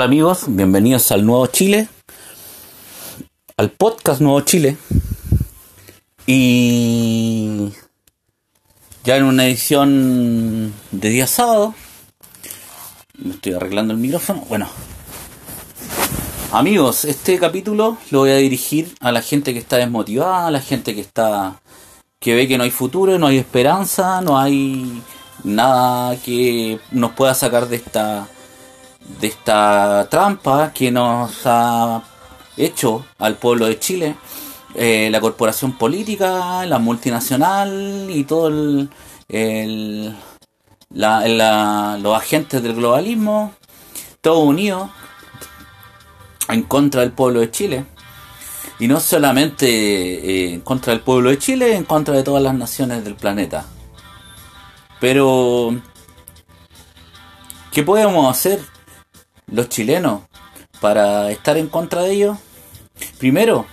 Hola amigos, bienvenidos al Nuevo Chile, al podcast Nuevo Chile. Y ya en una edición de día sábado, me estoy arreglando el micrófono. Bueno, amigos, este capítulo lo voy a dirigir a la gente que está desmotivada, a la gente que está que ve que no hay futuro, no hay esperanza, no hay nada que nos pueda sacar de esta de esta trampa que nos ha hecho al pueblo de Chile eh, la corporación política, la multinacional y todo el, los agentes del globalismo, todo unido en contra del pueblo de Chile. Y no solamente eh, en contra del pueblo de Chile, en contra de todas las naciones del planeta. Pero, ¿qué podemos hacer los chilenos para estar en contra de ellos? Primero,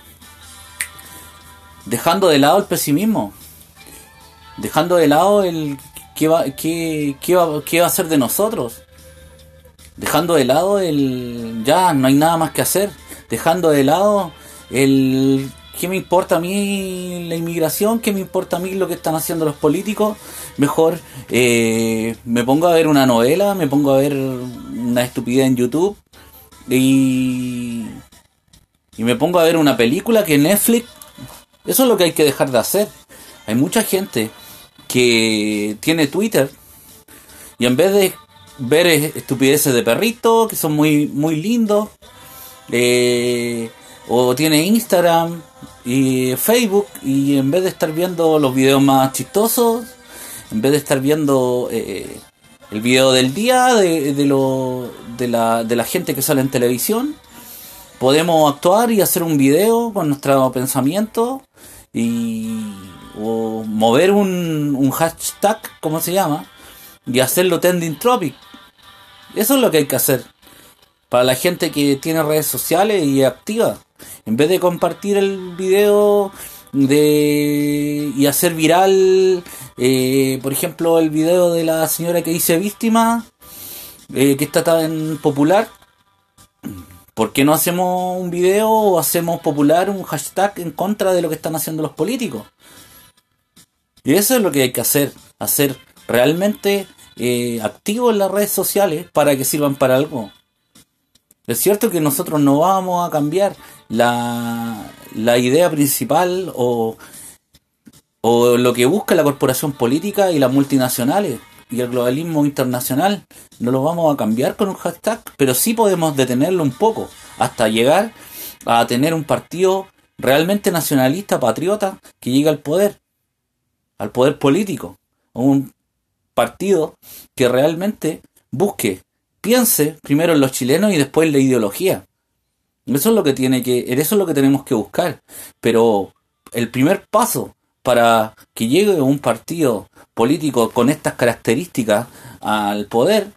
dejando de lado el pesimismo, dejando de lado el qué va, qué, qué va, qué va a ser de nosotros, dejando de lado el ya no hay nada más que hacer, dejando de lado el ¿Qué me importa a mí la inmigración? ¿Qué me importa a mí lo que están haciendo los políticos? Mejor eh, me pongo a ver una novela, me pongo a ver una estupidez en YouTube y, y me pongo a ver una película que Netflix... Eso es lo que hay que dejar de hacer. Hay mucha gente que tiene Twitter y en vez de ver estupideces de perrito que son muy, muy lindos, eh, o tiene Instagram y Facebook y en vez de estar viendo los videos más chistosos, en vez de estar viendo eh, el video del día de, de, lo, de, la, de la gente que sale en televisión, podemos actuar y hacer un video con nuestro pensamiento y o mover un, un hashtag, como se llama, y hacerlo trending topic. Eso es lo que hay que hacer para la gente que tiene redes sociales y activa. En vez de compartir el video de y hacer viral, eh, por ejemplo, el video de la señora que dice víctima, eh, que está tan popular, ¿por qué no hacemos un video o hacemos popular un hashtag en contra de lo que están haciendo los políticos? Y eso es lo que hay que hacer, hacer realmente eh, en las redes sociales para que sirvan para algo. Es cierto que nosotros no vamos a cambiar la, idea principal o, o lo que busca la corporación política y las multinacionales y el globalismo internacional. No lo vamos a cambiar con un hashtag, pero sí podemos detenerlo un poco hasta llegar a tener un partido realmente nacionalista, patriota, que llegue al poder, al poder político. Un partido que realmente busque piense primero en los chilenos y después en la ideología. Eso es lo que tiene que, eso es lo que tenemos que buscar. Pero el primer paso para que llegue un partido político con estas características al poder,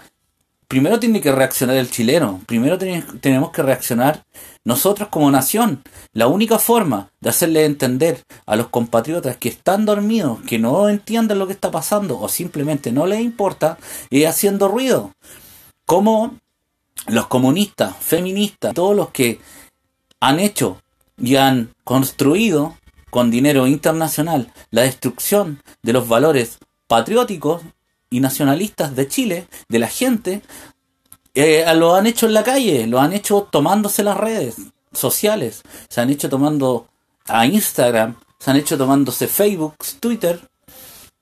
primero tiene que reaccionar el chileno, primero tenemos que reaccionar nosotros como nación. La única forma de hacerle entender a los compatriotas que están dormidos, que no entienden lo que está pasando o simplemente no les importa, es haciendo ruido cómo los comunistas, feministas, todos los que han hecho y han construido con dinero internacional la destrucción de los valores patrióticos y nacionalistas de Chile, de la gente, eh, lo han hecho en la calle, lo han hecho tomándose las redes sociales, se han hecho tomando a Instagram, se han hecho tomándose Facebook, Twitter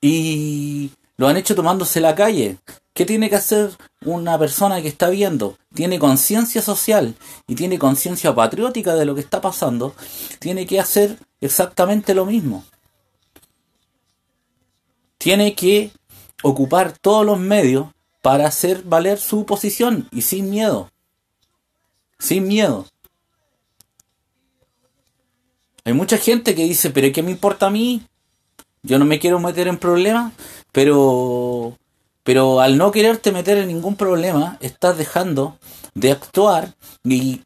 y lo han hecho tomándose la calle. ¿Qué tiene que hacer una persona que está viendo? Tiene conciencia social y tiene conciencia patriótica de lo que está pasando. Tiene que hacer exactamente lo mismo. Tiene que ocupar todos los medios para hacer valer su posición y sin miedo. Sin miedo. Hay mucha gente que dice, pero ¿qué me importa a mí? Yo no me quiero meter en problemas, pero pero al no quererte meter en ningún problema, estás dejando de actuar y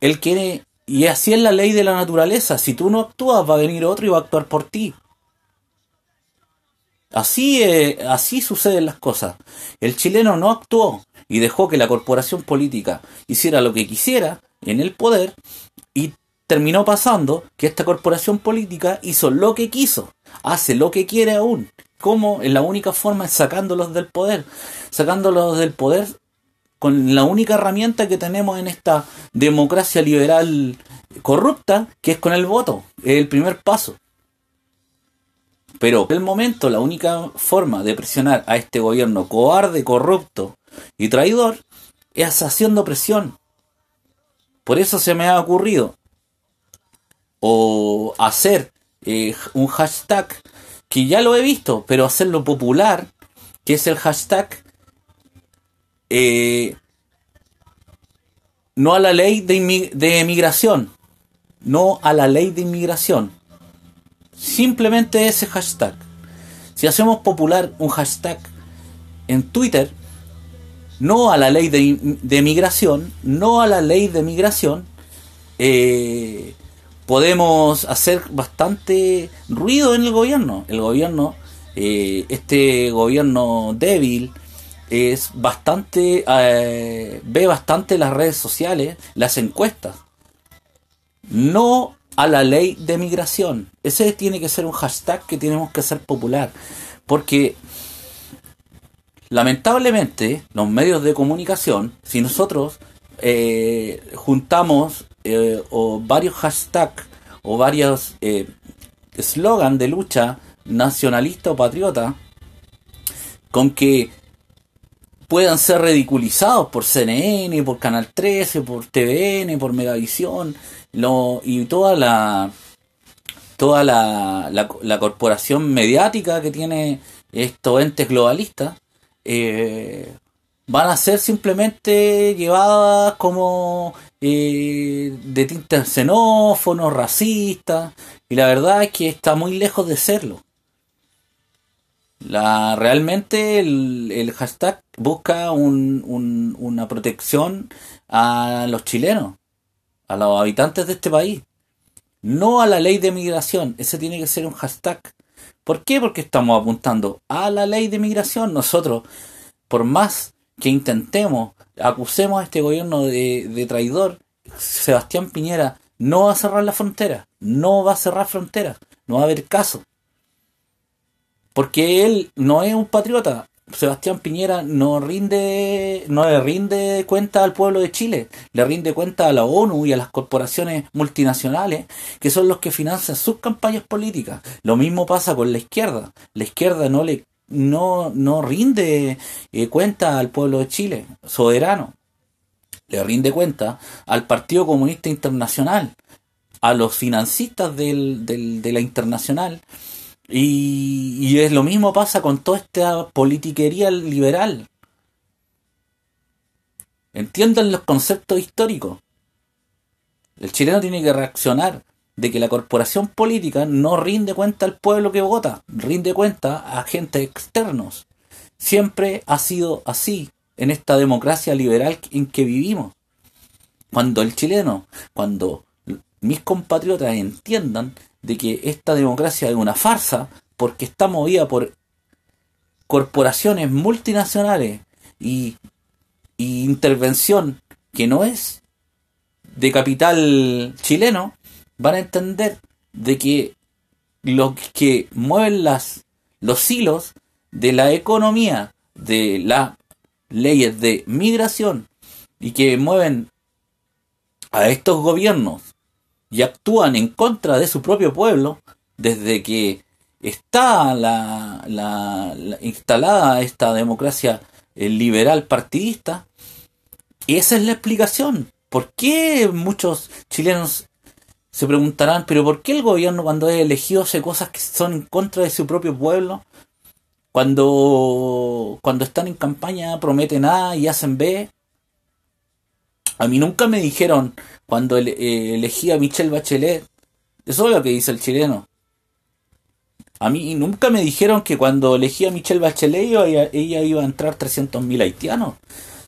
él quiere y así es la ley de la naturaleza. Si tú no actúas, va a venir otro y va a actuar por ti. Así, así suceden las cosas. El chileno no actuó y dejó que la corporación política hiciera lo que quisiera en el poder y terminó pasando que esta corporación política hizo lo que quiso, hace lo que quiere aún. ¿Cómo? La única forma es sacándolos del poder. Sacándolos del poder con la única herramienta que tenemos en esta democracia liberal corrupta, que es con el voto. Es el primer paso. Pero en el momento la única forma de presionar a este gobierno cobarde, corrupto y traidor es haciendo presión. Por eso se me ha ocurrido o hacer eh, un hashtag que ya lo he visto, pero hacerlo popular, que es el hashtag eh, no a la ley de, de emigración, no a la ley de inmigración. Simplemente ese hashtag. Si hacemos popular un hashtag en Twitter, no a la ley de, de migración, no a la ley de migración, eh, podemos hacer bastante ruido en el gobierno. El gobierno, eh, este gobierno débil, es bastante, eh, ve bastante las redes sociales, las encuestas. No a la ley de migración. Ese tiene que ser un hashtag que tenemos que hacer popular. Porque lamentablemente los medios de comunicación, si nosotros eh, juntamos eh, o varios hashtags o varios eslogan eh, de lucha nacionalista o patriota con que puedan ser ridiculizados por CNN, por Canal 13, por TVN, por Megavisión, y toda la toda la, la, corporación mediática que tiene estos entes globalistas, eh, van a ser simplemente llevadas como eh, de tintes xenófonos, racistas, y la verdad es que está muy lejos de serlo. La, realmente el, hashtag busca un, una protección a los chilenos, a los habitantes de este país, no a la ley de migración. Ese tiene que ser un hashtag. ¿Por qué? Porque estamos apuntando a la ley de migración. Nosotros, por más que intentemos, acusemos a este gobierno de, traidor, Sebastián Piñera no va a cerrar la frontera, no va a cerrar fronteras, no va a haber caso. Porque él no es un patriota. Sebastián Piñera no rinde, no le rinde cuenta al pueblo de Chile, le rinde cuenta a la ONU y a las corporaciones multinacionales, que son los que financian sus campañas políticas. Lo mismo pasa con la izquierda. La izquierda no le no, no rinde eh, cuenta al pueblo de Chile, soberano. Le rinde cuenta al Partido Comunista Internacional, a los financistas del, del, de la internacional. Y, y es lo mismo pasa con toda esta politiquería liberal. Entiendan los conceptos históricos. El chileno tiene que reaccionar de que la corporación política no rinde cuenta al pueblo que vota, rinde cuenta a agentes externos. Siempre ha sido así en esta democracia liberal en que vivimos. Cuando el chileno, cuando mis compatriotas entiendan de que esta democracia es una farsa porque está movida por corporaciones multinacionales y, y intervención que no es de capital chileno, van a entender de que lo que mueven las, los hilos de la economía, de las leyes de migración y que mueven a estos gobiernos y actúan en contra de su propio pueblo desde que está la, la, instalada esta democracia eh, liberal partidista. Esa es la explicación. ¿Por qué muchos chilenos se preguntarán, pero ¿por qué el gobierno cuando es elegido hace cosas que son en contra de su propio pueblo? Cuando, cuando están en campaña prometen A y hacen B. A mí nunca me dijeron cuando eh, elegí a Michelle Bachelet, eso es lo que dice el chileno. A mí nunca me dijeron que cuando elegí a Michelle Bachelet ella, ella iba a entrar 300.000 haitianos.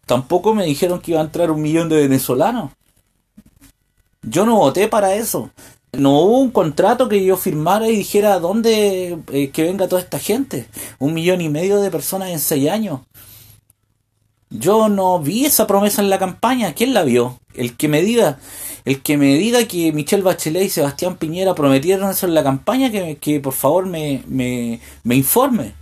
Tampoco me dijeron que iba a entrar un millón de venezolanos. Yo no voté para eso. No hubo un contrato que yo firmara y dijera dónde eh, que venga toda esta gente. Un millón y medio de personas en seis años. Yo no vi esa promesa en la campaña. ¿Quién la vio? El que me diga, el que me diga que Michelle Bachelet y Sebastián Piñera prometieron eso en la campaña, que, que por favor me, me, me informe.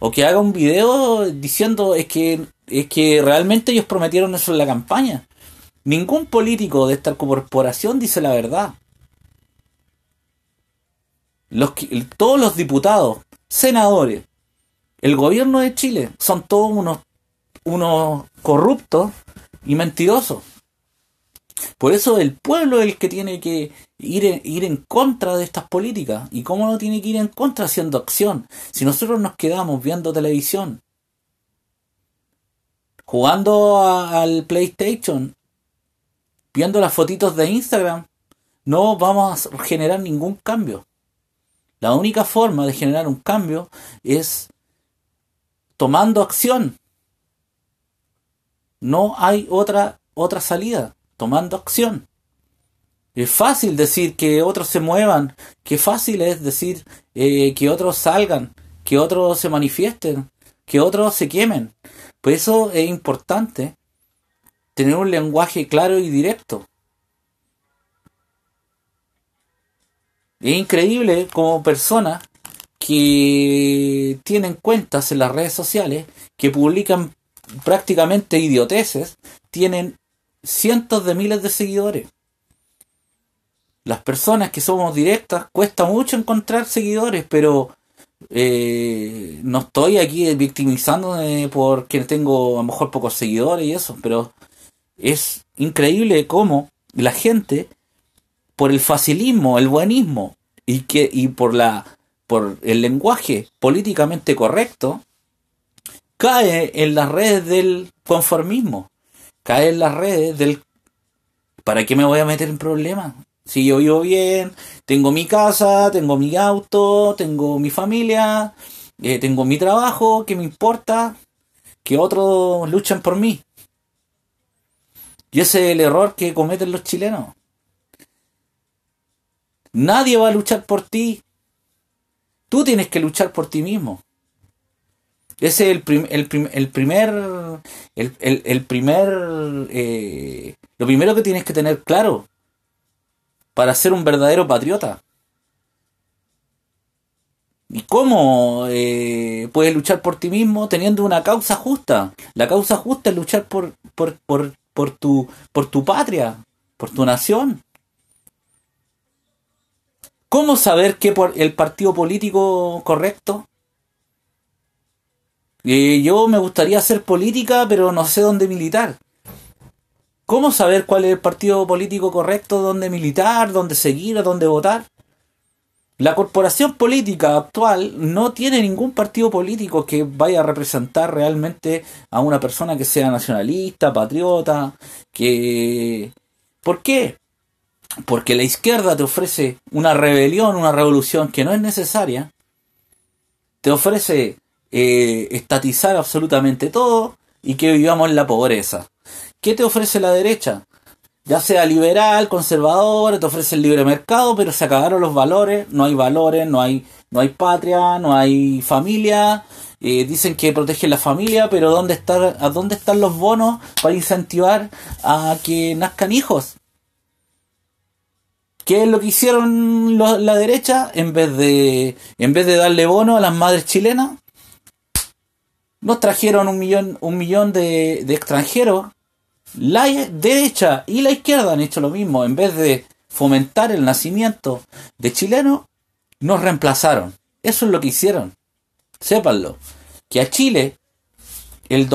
O que haga un video diciendo es que, es que realmente ellos prometieron eso en la campaña. Ningún político de esta corporación dice la verdad. Los, todos los diputados, senadores, el gobierno de Chile son todos unos, unos corruptos y mentirosos. Por eso el pueblo es el que tiene que ir, ir en contra de estas políticas. ¿Y cómo no tiene que ir en contra haciendo acción? Si nosotros nos quedamos viendo televisión, jugando al PlayStation, viendo las fotitos de Instagram, no vamos a generar ningún cambio. La única forma de generar un cambio es tomando acción. No hay otra, otra salida, tomando acción. Es fácil decir que otros se muevan, qué fácil es decir eh, que otros salgan, que otros se manifiesten, que otros se quemen. Por eso es importante tener un lenguaje claro y directo. Es increíble como personas que tienen cuentas en las redes sociales, que publican prácticamente idioteces, tienen cientos de miles de seguidores. Las personas que somos directas cuesta mucho encontrar seguidores, pero eh, no estoy aquí victimizándome porque tengo a lo mejor pocos seguidores y eso, pero es increíble cómo la gente, por el facilismo, el buenismo y, que, y por, la, por el lenguaje políticamente correcto, cae en las redes del conformismo, cae en las redes del ¿para qué me voy a meter en problemas? Si yo vivo bien, tengo mi casa, tengo mi auto, tengo mi familia, eh, tengo mi trabajo, ¿qué me importa? Que otros luchan por mí. Y ese es el error que cometen los chilenos. Nadie va a luchar por ti. Tú tienes que luchar por ti mismo. Ese es el, el, el primer, el, primer, eh, lo primero que tienes que tener claro para ser un verdadero patriota. ¿Y cómo eh, puedes luchar por ti mismo teniendo una causa justa? La causa justa es luchar por, por, por, por tu, por tu patria, por tu nación. ¿Cómo saber qué por el partido político correcto? Yo me gustaría hacer política, pero no sé dónde militar. ¿Cómo saber cuál es el partido político correcto, dónde militar, dónde seguir, dónde votar? La corporación política actual no tiene ningún partido político que vaya a representar realmente a una persona que sea nacionalista, patriota, que... ¿Por qué? Porque la izquierda te ofrece una rebelión, una revolución que no es necesaria, te ofrece eh, estatizar absolutamente todo y que vivamos en la pobreza. ¿Qué te ofrece la derecha? Ya sea liberal, conservador, te ofrece el libre mercado, pero se acabaron los valores, no hay valores, no hay, no hay patria, no hay familia, eh, dicen que protegen la familia, pero ¿dónde, está, ¿a dónde están los bonos para incentivar a que nazcan hijos? ¿Qué es lo que hicieron la derecha en vez de en vez de darle bono a las madres chilenas? Nos trajeron un millón, un millón de, de extranjeros la derecha y la izquierda han hecho lo mismo. En vez de fomentar el nacimiento de chilenos, nos reemplazaron. Eso es lo que hicieron. Sépanlo. Que a Chile, el,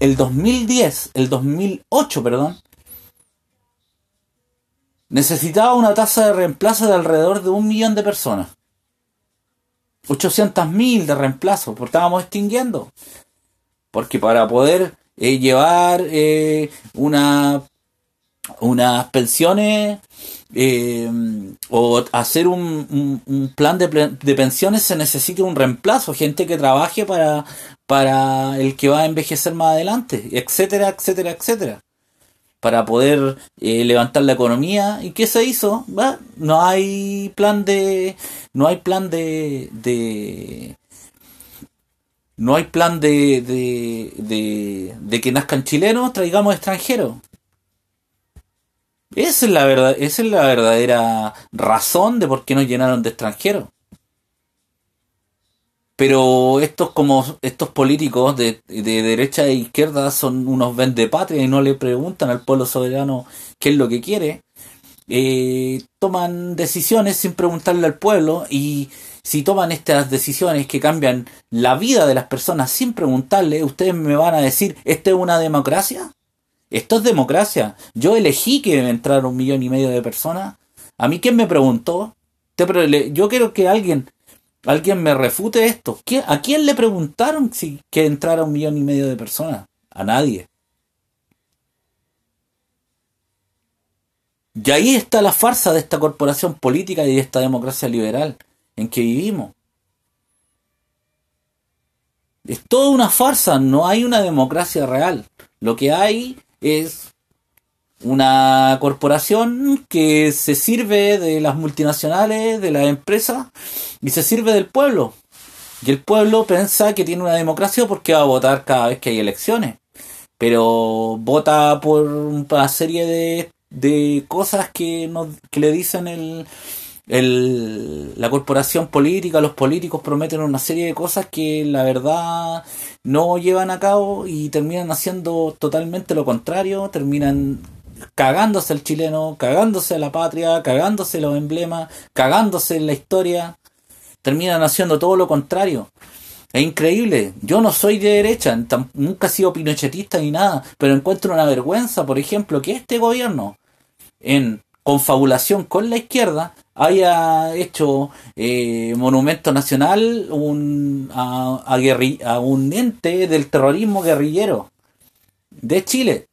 el 2010, el 2008, perdón, necesitaba una tasa de reemplazo de alrededor de un millón de personas. 800.000 de reemplazo, porque estábamos extinguiendo. Porque para poder eh, llevar eh, una unas pensiones eh, o hacer un, un, plan de, de, pensiones se necesita un reemplazo, gente que trabaje para, para el que va a envejecer más adelante, etcétera, etcétera, etcétera. Para poder levantar la economía. ¿Y qué se hizo? No hay plan de. No hay plan de, de no hay plan de, de, de, que nazcan chilenos, traigamos extranjeros. Esa es la verdad, esa es la verdadera razón de por qué nos llenaron de extranjeros. Pero estos como estos políticos de, de derecha e izquierda son unos patria y no le preguntan al pueblo soberano qué es lo que quiere. Eh, toman decisiones sin preguntarle al pueblo y si toman estas decisiones que cambian la vida de las personas sin preguntarle, ustedes me van a decir, ¿esto es una democracia? Esto es democracia. Yo elegí que entrara un millón y medio de personas. ¿A mí quién me preguntó? Yo quiero que alguien alguien me refute esto. ¿A quién le preguntaron si que entrara un millón y medio de personas? A nadie. Y ahí está la farsa de esta corporación política y de esta democracia liberal en que vivimos. Es toda una farsa, no hay una democracia real. Lo que hay es una corporación que se sirve de las multinacionales, de las empresas y se sirve del pueblo. Y el pueblo piensa que tiene una democracia porque va a votar cada vez que hay elecciones. Pero vota por una serie de, de cosas que, nos, que le dicen el, el, la corporación política, los políticos prometen una serie de cosas que la verdad no llevan a cabo y terminan haciendo totalmente lo contrario, terminan cagándose al chileno, cagándose a la patria, cagándose los emblemas, cagándose en la historia, terminan haciendo todo lo contrario. Es increíble. Yo no soy de derecha, nunca he sido pinochetista ni nada, pero encuentro una vergüenza, por ejemplo, que este gobierno, en confabulación con la izquierda, haya hecho eh, monumento nacional un, a, a un ente del terrorismo guerrillero de Chile.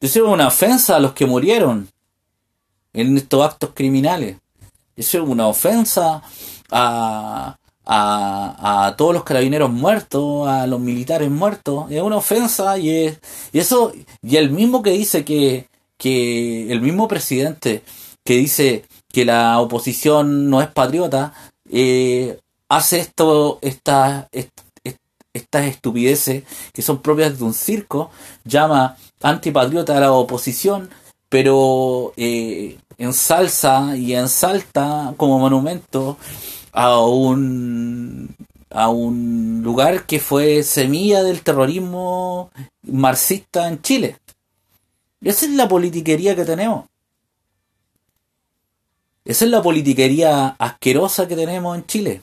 Eso es una ofensa a los que murieron en estos actos criminales. Eso es una ofensa a, a, todos los carabineros muertos, a los militares muertos. Es una ofensa y, es, y eso, y el mismo que dice que, que el mismo presidente que dice que la oposición no es patriota, eh, hace esto, esta, estas estupideces que son propias de un circo, llama antipatriota a la oposición, pero eh, ensalza y ensalta como monumento a un a un lugar que fue semilla del terrorismo marxista en Chile. Esa es la politiquería que tenemos. Esa es la politiquería asquerosa que tenemos en Chile.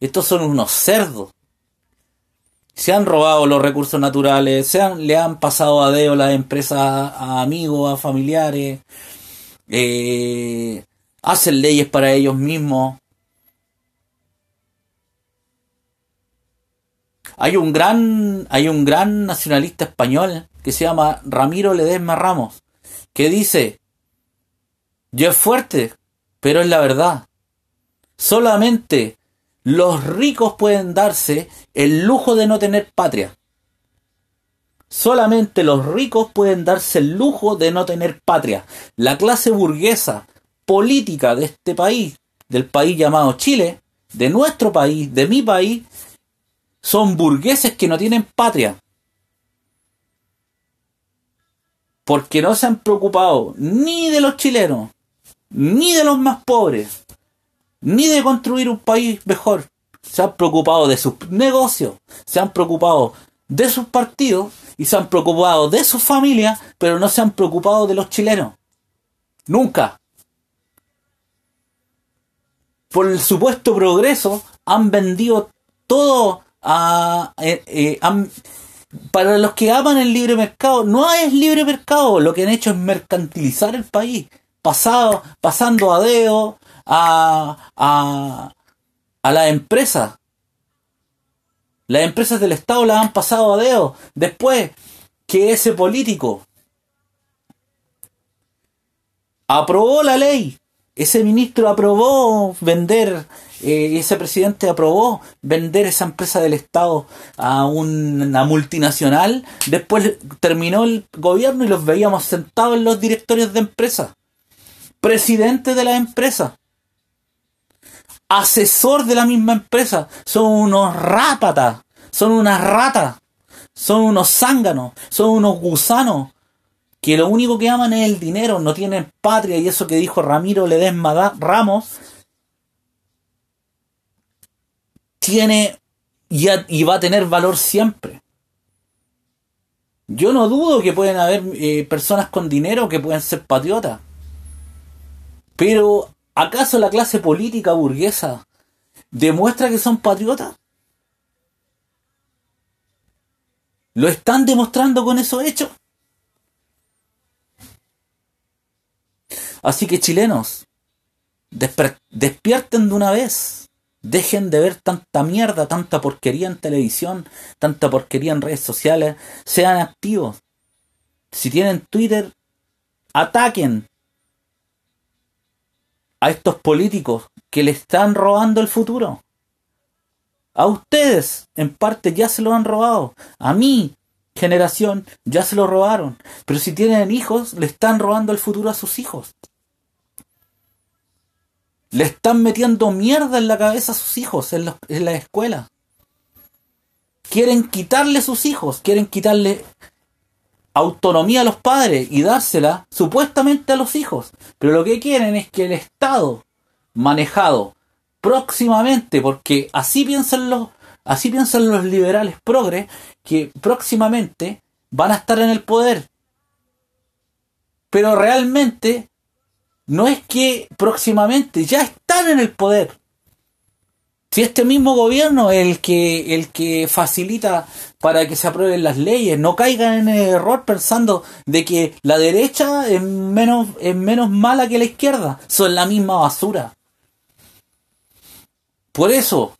Estos son unos cerdos se han robado los recursos naturales, se han, le han pasado a deo las empresas a amigos, a familiares, eh, hacen leyes para ellos mismos. Hay un gran, hay un gran nacionalista español que se llama Ramiro Ledesma Ramos, que dice, yo es fuerte, pero es la verdad. Solamente los ricos pueden darse el lujo de no tener patria. Solamente los ricos pueden darse el lujo de no tener patria. La clase burguesa política de este país, del país llamado Chile, de nuestro país, de mi país, son burgueses que no tienen patria. Porque no se han preocupado ni de los chilenos, ni de los más pobres, ni de construir un país mejor. Se han preocupado de sus negocios, se han preocupado de sus partidos y se han preocupado de sus familias, pero no se han preocupado de los chilenos. Nunca. Por el supuesto progreso, han vendido todo a... Eh, eh, para los que aman el libre mercado, no es libre mercado, lo que han hecho es mercantilizar el país, pasado, pasando a deo, a, a, a las empresas. Las empresas del Estado las han pasado a dedo. Después que ese político aprobó la ley, ese ministro aprobó vender, eh, ese presidente aprobó vender esa empresa del Estado a una multinacional, después terminó el gobierno y los veíamos sentados en los directorios de empresas, presidente de la empresa asesor de la misma empresa. Son unos rápatas, son unas ratas, son unos zánganos, son unos gusanos que lo único que aman es el dinero, no tienen patria y eso que dijo Ramiro Ledesma Ramos tiene y, va a tener valor siempre. Yo no dudo que pueden haber eh, personas con dinero que pueden ser patriotas. Pero, ¿acaso la clase política burguesa demuestra que son patriotas? ¿Lo están demostrando con esos hechos? Así que chilenos, despierten de una vez. Dejen de ver tanta mierda, tanta porquería en televisión, tanta porquería en redes sociales. Sean activos. Si tienen Twitter, ataquen a estos políticos que le están robando el futuro. A ustedes, en parte, ya se lo han robado. A mí, generación, ya se lo robaron. Pero si tienen hijos, le están robando el futuro a sus hijos. Le están metiendo mierda en la cabeza a sus hijos en, la escuela. Quieren quitarle sus hijos, quieren quitarle autonomía a los padres y dársela supuestamente a los hijos. Pero lo que quieren es que el Estado, manejado próximamente, porque así piensan los, así piensan los liberales progres, que próximamente van a estar en el poder. Pero realmente no es que próximamente ya están en el poder. Si este mismo gobierno es el que, el que facilita para que se aprueben las leyes, no caigan en el error pensando de que la derecha es menos, es menos mala que la izquierda, son la misma basura. Por eso,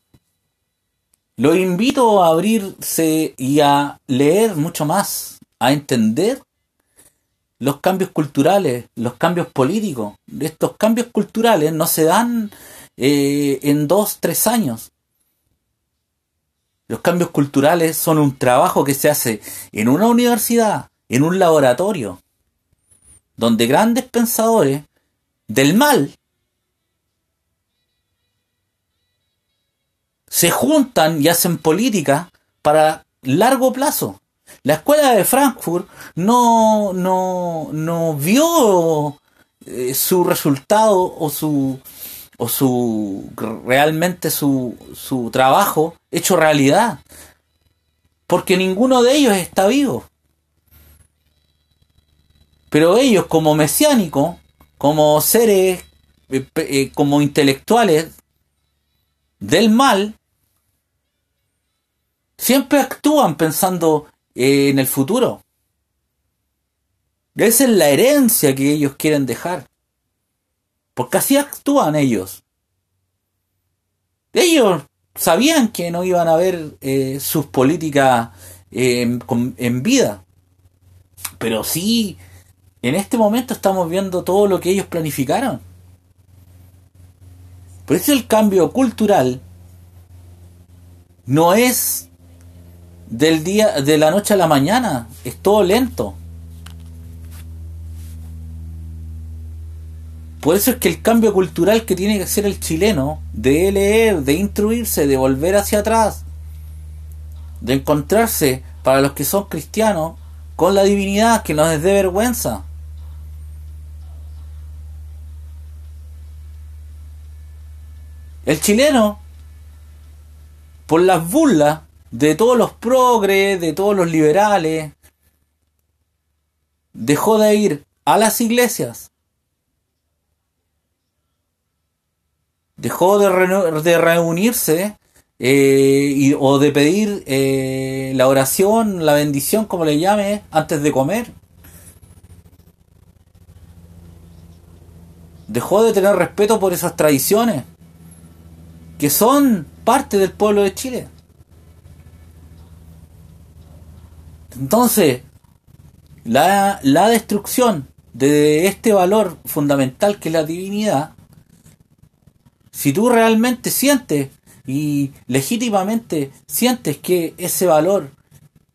lo invito a abrirse y a leer mucho más, a entender los cambios culturales, los cambios políticos. Estos cambios culturales no se dan eh, en dos, tres años. Los cambios culturales son un trabajo que se hace en una universidad, en un laboratorio, donde grandes pensadores del mal se juntan y hacen política para largo plazo. La escuela de Frankfurt no, no, no vio eh, su resultado o su, o su realmente su, su trabajo hecho realidad. Porque ninguno de ellos está vivo. Pero ellos como mesiánicos, como seres, eh, eh, como intelectuales del mal, siempre actúan pensando en el futuro. Esa es la herencia que ellos quieren dejar. Porque así actúan ellos. Ellos sabían que no iban a ver eh, sus políticas eh, en vida. Pero sí, en este momento estamos viendo todo lo que ellos planificaron. Por eso el cambio cultural no es del día, de la noche a la mañana. Es todo lento. Por eso es que el cambio cultural que tiene que hacer el chileno, de leer, de instruirse, de volver hacia atrás, de encontrarse, para los que son cristianos, con la divinidad que nos dé vergüenza. El chileno, por las burlas, de todos los progres, de todos los liberales, dejó de ir a las iglesias, dejó de, reunirse eh, o de pedir eh, la oración, la bendición, como le llame, antes de comer. Dejó de tener respeto por esas tradiciones que son parte del pueblo de Chile. Entonces, la, destrucción de este valor fundamental que es la divinidad, si tú realmente sientes y legítimamente sientes que ese valor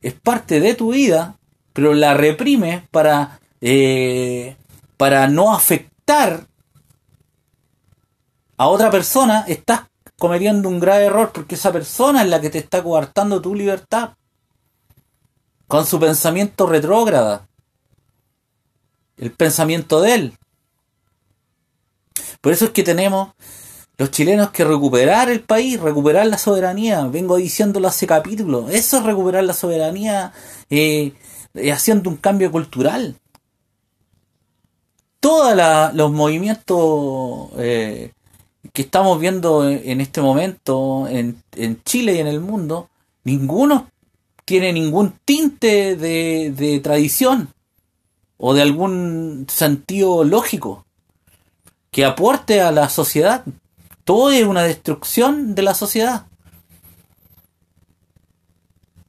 es parte de tu vida, pero la reprimes para, eh, para no afectar a otra persona, estás cometiendo un grave error porque esa persona es la que te está coartando tu libertad. Con su pensamiento retrógrada. El pensamiento de él. Por eso es que tenemos los chilenos que recuperar el país, recuperar la soberanía. Vengo diciéndolo hace capítulo. Eso es recuperar la soberanía eh, eh, haciendo un cambio cultural. Todos los movimientos eh, que estamos viendo en este momento en, en, Chile y en el mundo, ninguno tiene ningún tinte de, de tradición o de algún sentido lógico que aporte a la sociedad. Todo es una destrucción de la sociedad.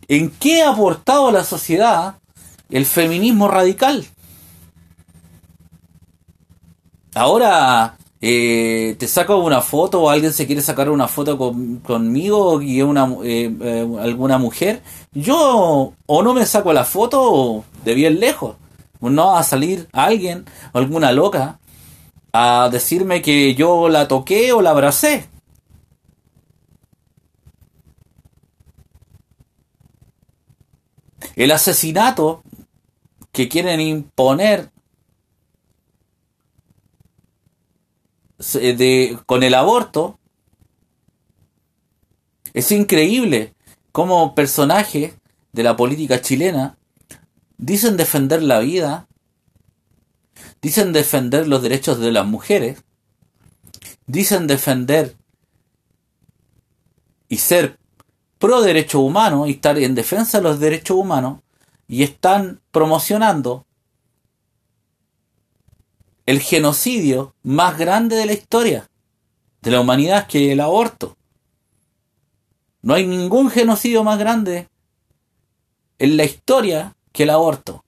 ¿En qué ha aportado la sociedad el feminismo radical? Ahora eh, te saco una foto o alguien se quiere sacar una foto conmigo y una, eh, eh, alguna mujer. Yo o no me saco la foto de bien lejos. No va a salir alguien alguna loca a decirme que yo la toqué o la abracé. El asesinato que quieren imponer de, con el aborto es increíble cómo personajes de la política chilena dicen defender la vida Dicen defender los derechos de las mujeres. Dicen defender y ser pro derecho humano y estar en defensa de los derechos humanos y están promocionando el genocidio más grande de la historia de la humanidad que el aborto. No hay ningún genocidio más grande en la historia que el aborto.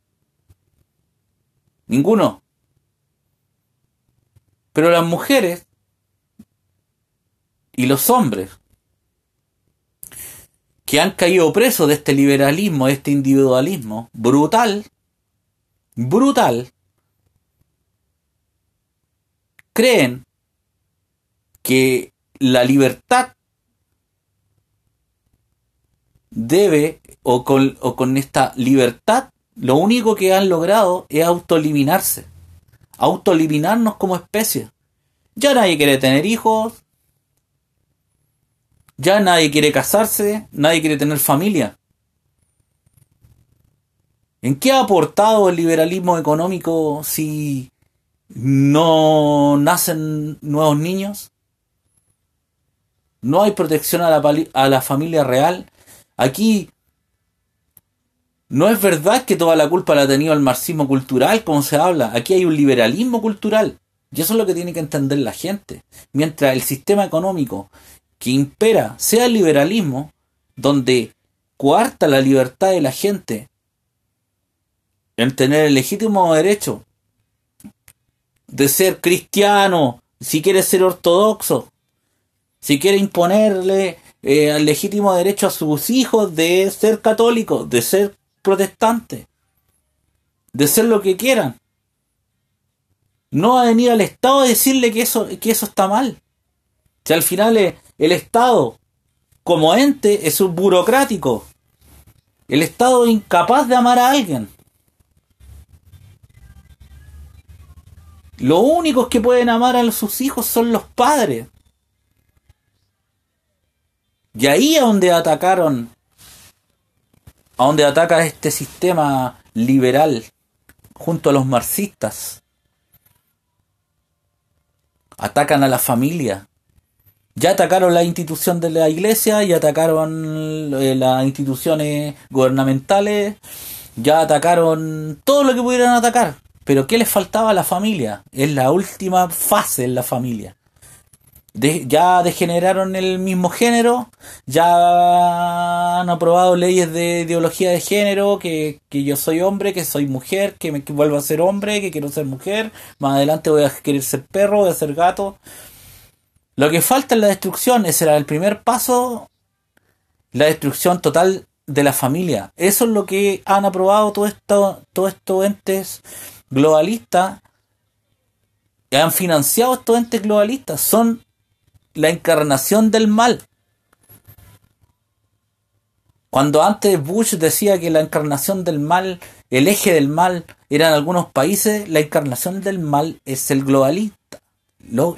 Ninguno. Pero las mujeres y los hombres que han caído presos de este liberalismo, de este individualismo brutal, brutal, creen que la libertad debe, o con, o con esta libertad, lo único que han logrado es autoeliminarse autoeliminarnos como especie. Ya nadie quiere tener hijos, ya nadie quiere casarse, nadie quiere tener familia. ¿En qué ha aportado el liberalismo económico si no nacen nuevos niños? No hay protección a la, a la familia real. Aquí no es verdad que toda la culpa la ha tenido el marxismo cultural, como se habla. Aquí hay un liberalismo cultural. Y eso es lo que tiene que entender la gente. Mientras el sistema económico que impera sea el liberalismo, donde coarta la libertad de la gente en tener el legítimo derecho de ser cristiano, si quiere ser ortodoxo, si quiere imponerle eh, el legítimo derecho a sus hijos de ser católicos, de ser protestantes, de ser lo que quieran. No va a venir al Estado a decirle que eso, que eso está mal. Si al final el Estado, como ente, es un burocrático. El Estado es incapaz de amar a alguien. Los únicos que pueden amar a sus hijos son los padres. Y ahí es donde atacaron a donde ataca este sistema liberal junto a los marxistas. Atacan a la familia. Ya atacaron la institución de la iglesia, ya atacaron eh, las instituciones gubernamentales, ya atacaron todo lo que pudieran atacar. Pero ¿qué les faltaba a la familia? Es la última fase en la familia ya degeneraron el mismo género, ya han aprobado leyes de ideología de género, que, yo soy hombre, que soy mujer, que me vuelvo a ser hombre, que quiero ser mujer, más adelante voy a querer ser perro, voy a ser gato. Lo que falta es la destrucción, ese era el primer paso, la destrucción total de la familia. Eso es lo que han aprobado todo esto, todos estos entes globalistas, han financiado estos entes globalistas, son la encarnación del mal. Cuando antes Bush decía que la encarnación del mal, el eje del mal, eran algunos países, la encarnación del mal es el globalista,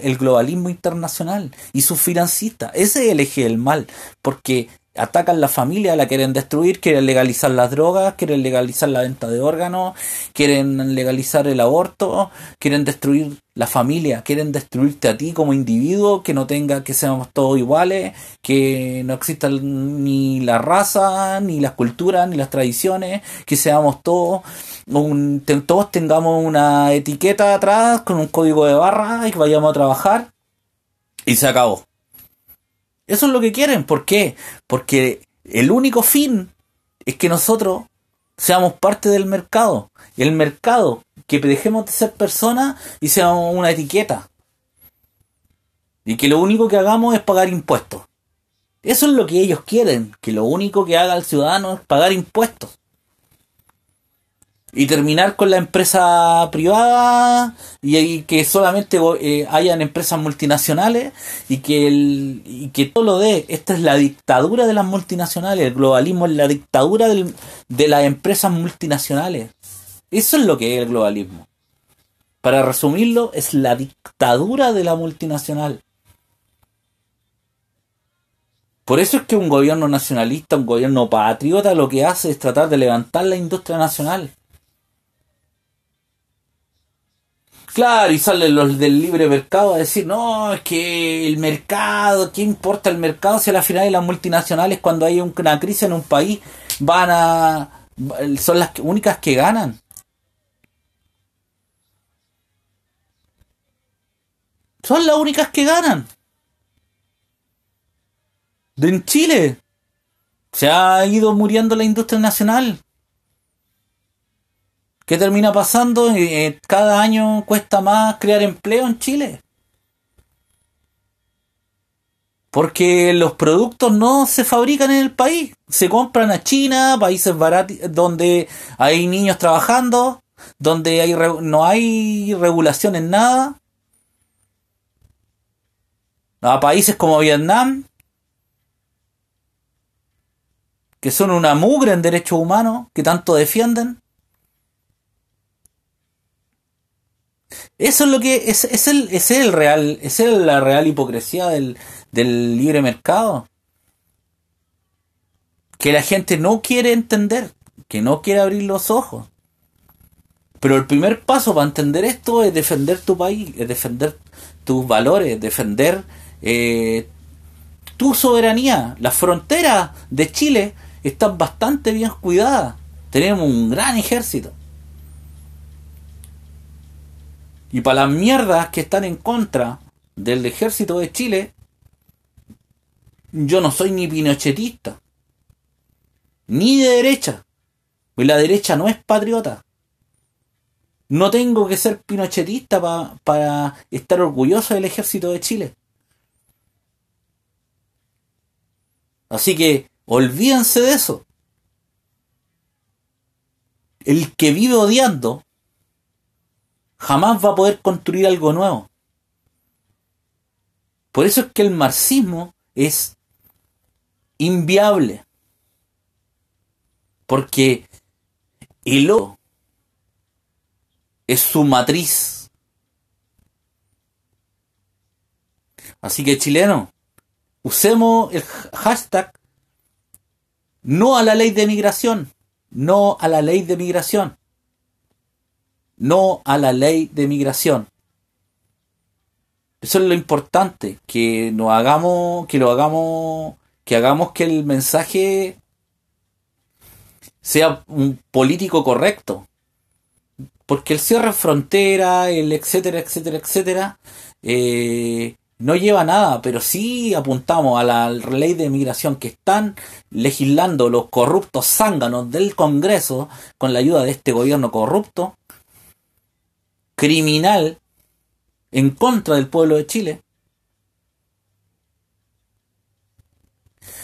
el globalismo internacional y sus financistas. Ese es el eje del mal, porque atacan la familia, la quieren destruir, quieren legalizar las drogas, quieren legalizar la venta de órganos, quieren legalizar el aborto, quieren destruir la familia, quieren destruirte a ti como individuo, que no tenga, que seamos todos iguales, que no exista ni la raza, ni las culturas, ni las tradiciones, que seamos todos, todos tengamos una etiqueta atrás con un código de barra y que vayamos a trabajar y se acabó. Eso es lo que quieren. ¿Por qué? Porque el único fin es que nosotros seamos parte del mercado. El mercado, que dejemos de ser personas y seamos una etiqueta. Y que lo único que hagamos es pagar impuestos. Eso es lo que ellos quieren, que lo único que haga el ciudadano es pagar impuestos y terminar con la empresa privada y, que solamente eh, hayan empresas multinacionales y que, el, y que todo lo de, esta es la dictadura de las multinacionales, el globalismo es la dictadura de las empresas multinacionales. Eso es lo que es el globalismo. Para resumirlo, es la dictadura de la multinacional. Por eso es que un gobierno nacionalista, un gobierno patriota, lo que hace es tratar de levantar la industria nacional. Claro, y salen los del libre mercado a decir, no, es que el mercado, ¿qué importa el mercado si a la final las multinacionales cuando hay una crisis en un país van a... son las únicas que ganan? Son las únicas que ganan. En Chile se ha ido muriendo la industria nacional. ¿Qué termina pasando? Eh, cada año cuesta más crear empleo en Chile. Porque los productos no se fabrican en el país. Se compran a China, países baratos, donde hay niños trabajando, donde hay no hay regulación en nada. A países como Vietnam, que son una mugre en derechos humanos, que tanto defienden. Eso es lo que es, es el es el real es el, la real hipocresía del, del libre mercado. Que la gente no quiere entender, que no quiere abrir los ojos. Pero el primer paso para entender esto es defender tu país, es defender tus valores, defender eh, tu soberanía. Las fronteras de Chile están bastante bien cuidadas. Tenemos un gran ejército. Y para las mierdas que están en contra del ejército de Chile, yo no soy ni pinochetista, ni de derecha. Pues la derecha no es patriota. No tengo que ser pinochetista para estar orgulloso del ejército de Chile. Así que olvídense de eso. El que vive odiando jamás va a poder construir algo nuevo. Por eso es que el marxismo es inviable. Porque el es su matriz. Así que chileno, usemos el hashtag no a la ley de migración, no a la ley de migración no a la ley de migración. Eso es lo importante, que nos hagamos, que lo hagamos, que hagamos que el mensaje sea un político correcto. Porque el cierre de frontera, el etcétera, etcétera, etcétera, eh, no lleva nada, pero sí apuntamos a la ley de migración que están legislando los corruptos zánganos del Congreso con la ayuda de este gobierno corrupto criminal en contra del pueblo de Chile,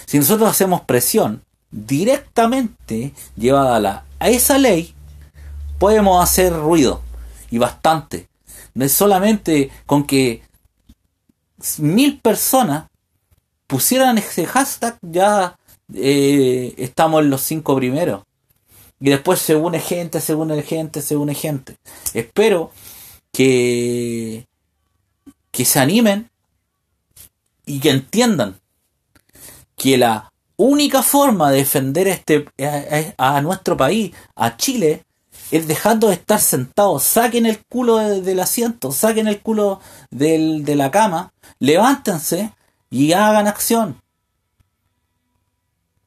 si nosotros hacemos presión directamente llevada a, la, a esa ley, podemos hacer ruido y bastante. No es solamente con que mil personas pusieran ese hashtag, ya eh, estamos en los cinco primeros. Y después se une gente, se une gente, se une gente. Espero que, que se animen y que entiendan que la única forma de defender este, a, nuestro país, a Chile, es dejando de estar sentados. Saquen el culo del asiento, saquen el culo de la cama, levántense y hagan acción.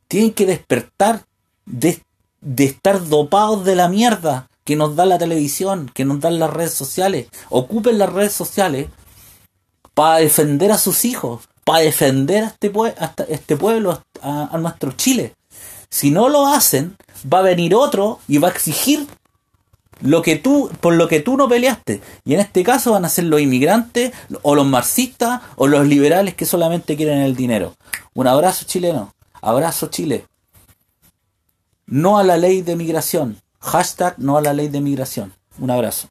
Tienen que despertar de, de estar dopados de la mierda que nos da la televisión, que nos dan las redes sociales. Ocupen las redes sociales para defender a sus hijos, para defender a este, este pueblo, a, nuestro Chile. Si no lo hacen, va a venir otro y va a exigir lo que tú, por lo que tú no peleaste. Y en este caso van a ser los inmigrantes, o los marxistas, o los liberales que solamente quieren el dinero. Un abrazo chileno. Abrazo Chile. No a la ley de migración. Hashtag no a la ley de migración. Un abrazo.